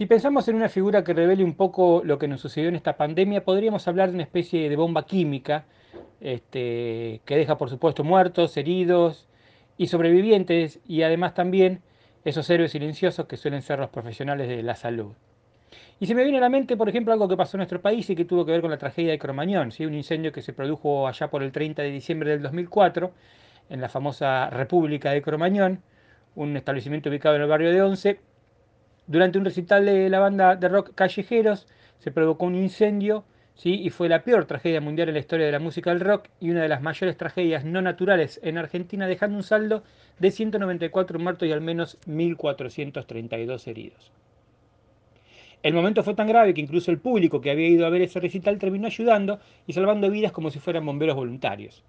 Si pensamos en una figura que revele un poco lo que nos sucedió en esta pandemia, podríamos hablar de una especie de bomba química este, que deja, por supuesto, muertos, heridos y sobrevivientes, y además también esos héroes silenciosos que suelen ser los profesionales de la salud. Y se me viene a la mente, por ejemplo, algo que pasó en nuestro país y que tuvo que ver con la tragedia de Cromañón, ¿sí? un incendio que se produjo allá por el 30 de diciembre del 2004 en la famosa República de Cromañón, un establecimiento ubicado en el barrio de Once, durante un recital de la banda de rock Callejeros se provocó un incendio ¿sí? y fue la peor tragedia mundial en la historia de la música del rock y una de las mayores tragedias no naturales en Argentina, dejando un saldo de 194 muertos y al menos 1.432 heridos. El momento fue tan grave que incluso el público que había ido a ver ese recital terminó ayudando y salvando vidas como si fueran bomberos voluntarios.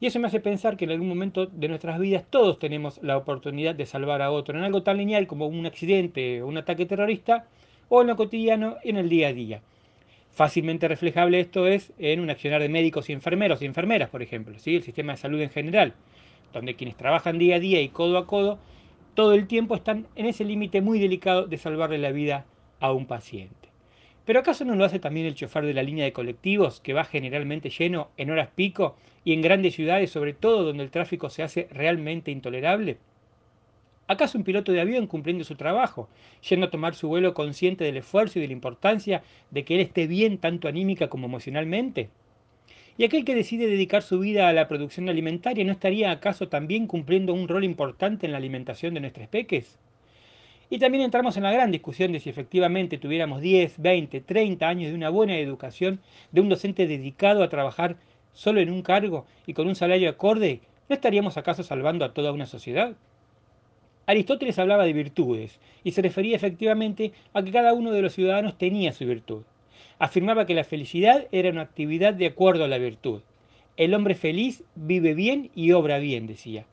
Y eso me hace pensar que en algún momento de nuestras vidas todos tenemos la oportunidad de salvar a otro en algo tan lineal como un accidente o un ataque terrorista o en lo cotidiano en el día a día. Fácilmente reflejable esto es en un accionar de médicos y enfermeros y enfermeras, por ejemplo, ¿sí? el sistema de salud en general, donde quienes trabajan día a día y codo a codo, todo el tiempo están en ese límite muy delicado de salvarle la vida a un paciente. ¿Pero acaso no lo hace también el chofer de la línea de colectivos, que va generalmente lleno en horas pico y en grandes ciudades, sobre todo donde el tráfico se hace realmente intolerable? ¿Acaso un piloto de avión cumpliendo su trabajo, yendo a tomar su vuelo consciente del esfuerzo y de la importancia de que él esté bien tanto anímica como emocionalmente? ¿Y aquel que decide dedicar su vida a la producción alimentaria no estaría acaso también cumpliendo un rol importante en la alimentación de nuestros peques? Y también entramos en la gran discusión de si efectivamente tuviéramos 10, 20, 30 años de una buena educación, de un docente dedicado a trabajar solo en un cargo y con un salario acorde, ¿no estaríamos acaso salvando a toda una sociedad? Aristóteles hablaba de virtudes y se refería efectivamente a que cada uno de los ciudadanos tenía su virtud. Afirmaba que la felicidad era una actividad de acuerdo a la virtud. El hombre feliz vive bien y obra bien, decía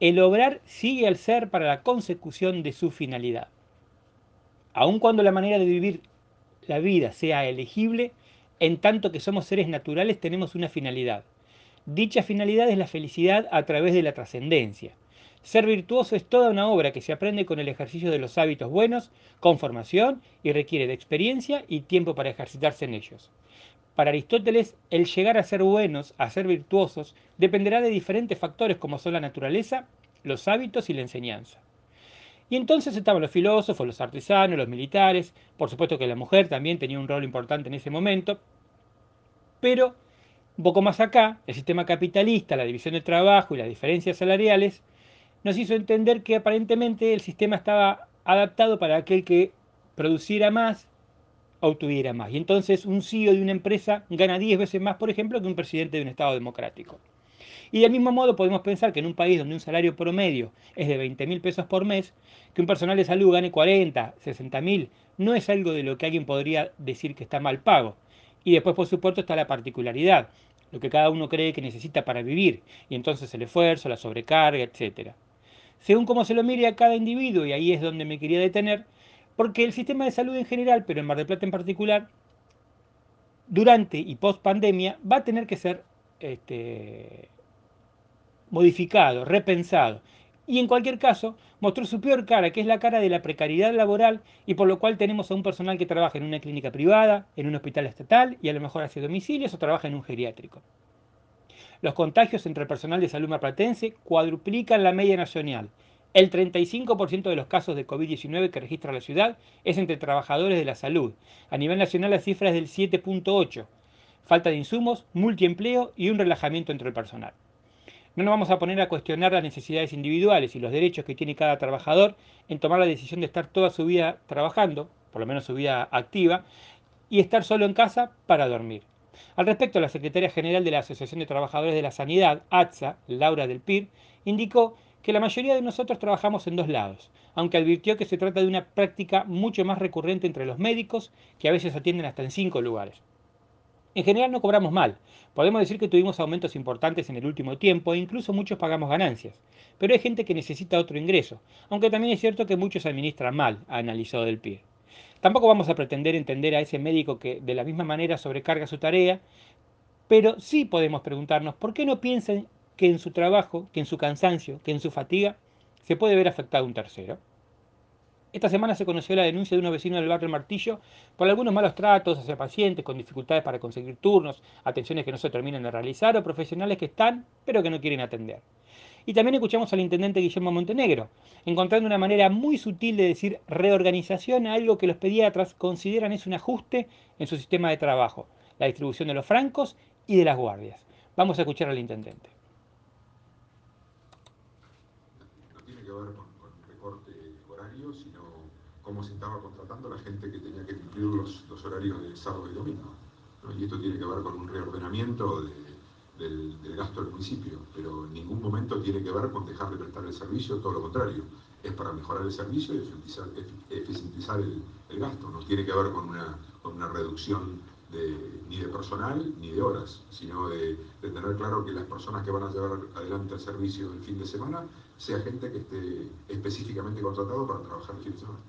el obrar sigue al ser para la consecución de su finalidad. Aun cuando la manera de vivir la vida sea elegible, en tanto que somos seres naturales tenemos una finalidad. Dicha finalidad es la felicidad a través de la trascendencia. Ser virtuoso es toda una obra que se aprende con el ejercicio de los hábitos buenos, con formación y requiere de experiencia y tiempo para ejercitarse en ellos. Para Aristóteles, el llegar a ser buenos, a ser virtuosos, dependerá de diferentes factores como son la naturaleza, los hábitos y la enseñanza. Y entonces estaban los filósofos, los artesanos, los militares, por supuesto que la mujer también tenía un rol importante en ese momento, pero un poco más acá, el sistema capitalista, la división del trabajo y las diferencias salariales, nos hizo entender que aparentemente el sistema estaba adaptado para aquel que produciera más obtuviera más. Y entonces un CEO de una empresa gana 10 veces más, por ejemplo, que un presidente de un Estado democrático. Y del mismo modo podemos pensar que en un país donde un salario promedio es de 20 mil pesos por mes, que un personal de salud gane 40, 60 mil, no es algo de lo que alguien podría decir que está mal pago. Y después, por supuesto, está la particularidad, lo que cada uno cree que necesita para vivir, y entonces el esfuerzo, la sobrecarga, etc. Según cómo se lo mire a cada individuo, y ahí es donde me quería detener, porque el sistema de salud en general, pero en Mar del Plata en particular, durante y post pandemia, va a tener que ser este, modificado, repensado. Y en cualquier caso, mostró su peor cara, que es la cara de la precariedad laboral, y por lo cual tenemos a un personal que trabaja en una clínica privada, en un hospital estatal, y a lo mejor hace domicilios o trabaja en un geriátrico. Los contagios entre el personal de salud marplatense cuadruplican la media nacional el 35% de los casos de COVID-19 que registra la ciudad es entre trabajadores de la salud. A nivel nacional la cifra es del 7.8. Falta de insumos, multiempleo y un relajamiento entre el personal. No nos vamos a poner a cuestionar las necesidades individuales y los derechos que tiene cada trabajador en tomar la decisión de estar toda su vida trabajando, por lo menos su vida activa, y estar solo en casa para dormir. Al respecto, la secretaria general de la Asociación de Trabajadores de la Sanidad, ATSA, Laura del PIR, indicó que la mayoría de nosotros trabajamos en dos lados, aunque advirtió que se trata de una práctica mucho más recurrente entre los médicos, que a veces atienden hasta en cinco lugares. En general no cobramos mal, podemos decir que tuvimos aumentos importantes en el último tiempo e incluso muchos pagamos ganancias, pero hay gente que necesita otro ingreso, aunque también es cierto que muchos administran mal, ha analizado del pie. Tampoco vamos a pretender entender a ese médico que de la misma manera sobrecarga su tarea, pero sí podemos preguntarnos por qué no piensan que en su trabajo, que en su cansancio, que en su fatiga, se puede ver afectado un tercero. Esta semana se conoció la denuncia de unos vecinos del barrio Martillo por algunos malos tratos hacia pacientes con dificultades para conseguir turnos, atenciones que no se terminan de realizar o profesionales que están pero que no quieren atender. Y también escuchamos al intendente Guillermo Montenegro, encontrando una manera muy sutil de decir reorganización a algo que los pediatras consideran es un ajuste en su sistema de trabajo, la distribución de los francos y de las guardias. Vamos a escuchar al intendente. No tiene que ver con, recorte horario, sino cómo se estaba contratando la gente que tenía que cumplir los, horarios de sábado y domingo. Y esto tiene que ver con un reordenamiento del, gasto del municipio, pero en ningún momento tiene que ver con dejar de prestar el servicio, todo lo contrario. Es para mejorar el servicio y eficientizar, el, gasto. No tiene que ver con una, con una reducción ni de personal ni de horas, sino de, tener claro que las personas que van a llevar adelante el servicio el fin de semana sea gente que esté específicamente contratado para trabajar el fin de semana.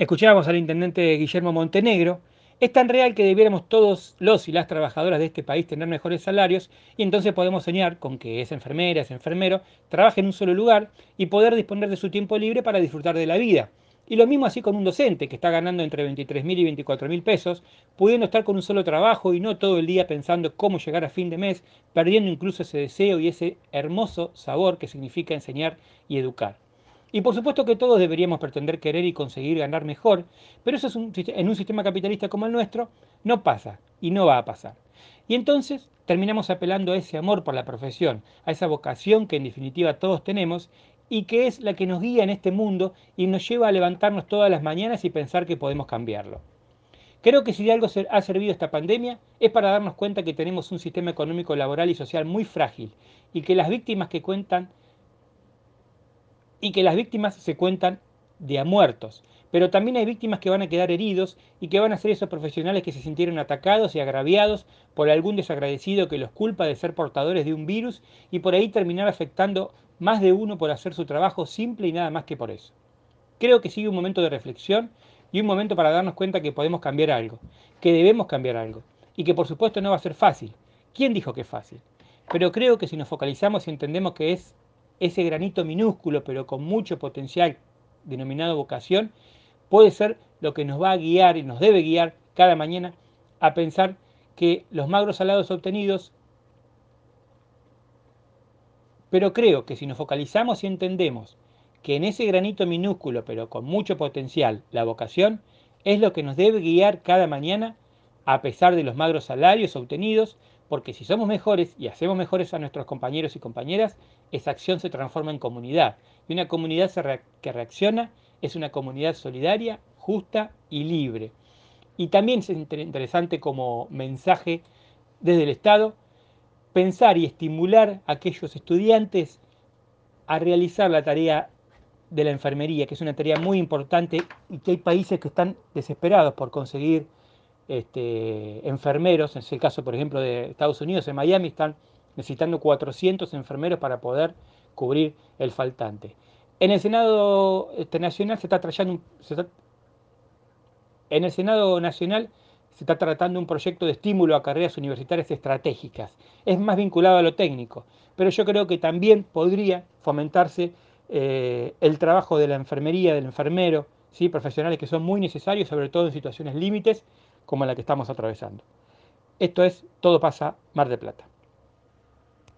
Escuchábamos al intendente Guillermo Montenegro. Es tan real que debiéramos todos los y las trabajadoras de este país tener mejores salarios y entonces podemos soñar con que esa enfermera, ese enfermero, trabaje en un solo lugar y poder disponer de su tiempo libre para disfrutar de la vida y lo mismo así con un docente que está ganando entre 23 mil y 24 mil pesos, pudiendo estar con un solo trabajo y no todo el día pensando cómo llegar a fin de mes, perdiendo incluso ese deseo y ese hermoso sabor que significa enseñar y educar. Y por supuesto que todos deberíamos pretender querer y conseguir ganar mejor, pero eso es en un sistema capitalista como el nuestro no pasa y no va a pasar. Y entonces terminamos apelando a ese amor por la profesión, a esa vocación que en definitiva todos tenemos y que es la que nos guía en este mundo y nos lleva a levantarnos todas las mañanas y pensar que podemos cambiarlo. Creo que si de algo ha servido esta pandemia es para darnos cuenta que tenemos un sistema económico, laboral y social muy frágil y que las víctimas que cuentan y que las víctimas se cuentan de a muertos, pero también hay víctimas que van a quedar heridos y que van a ser esos profesionales que se sintieron atacados y agraviados por algún desagradecido que los culpa de ser portadores de un virus y por ahí terminar afectando más de uno por hacer su trabajo simple y nada más que por eso. Creo que sigue un momento de reflexión y un momento para darnos cuenta que podemos cambiar algo, que debemos cambiar algo y que por supuesto no va a ser fácil. ¿Quién dijo que es fácil? Pero creo que si nos focalizamos y entendemos que es ese granito minúsculo pero con mucho potencial denominado vocación, puede ser lo que nos va a guiar y nos debe guiar cada mañana a pensar que los magros salados obtenidos pero creo que si nos focalizamos y entendemos que en ese granito minúsculo, pero con mucho potencial, la vocación, es lo que nos debe guiar cada mañana, a pesar de los magros salarios obtenidos, porque si somos mejores y hacemos mejores a nuestros compañeros y compañeras, esa acción se transforma en comunidad. Y una comunidad que reacciona es una comunidad solidaria, justa y libre. Y también es interesante como mensaje desde el Estado pensar y estimular a aquellos estudiantes a realizar la tarea de la enfermería, que es una tarea muy importante y que hay países que están desesperados por conseguir este, enfermeros. En el caso, por ejemplo, de Estados Unidos, en Miami están necesitando 400 enfermeros para poder cubrir el faltante. En el Senado este, Nacional se está trayendo, en el Senado Nacional se está tratando un proyecto de estímulo a carreras universitarias estratégicas. Es más vinculado a lo técnico, pero yo creo que también podría fomentarse eh, el trabajo de la enfermería, del enfermero, ¿sí? profesionales que son muy necesarios, sobre todo en situaciones límites como la que estamos atravesando. Esto es Todo pasa Mar de Plata.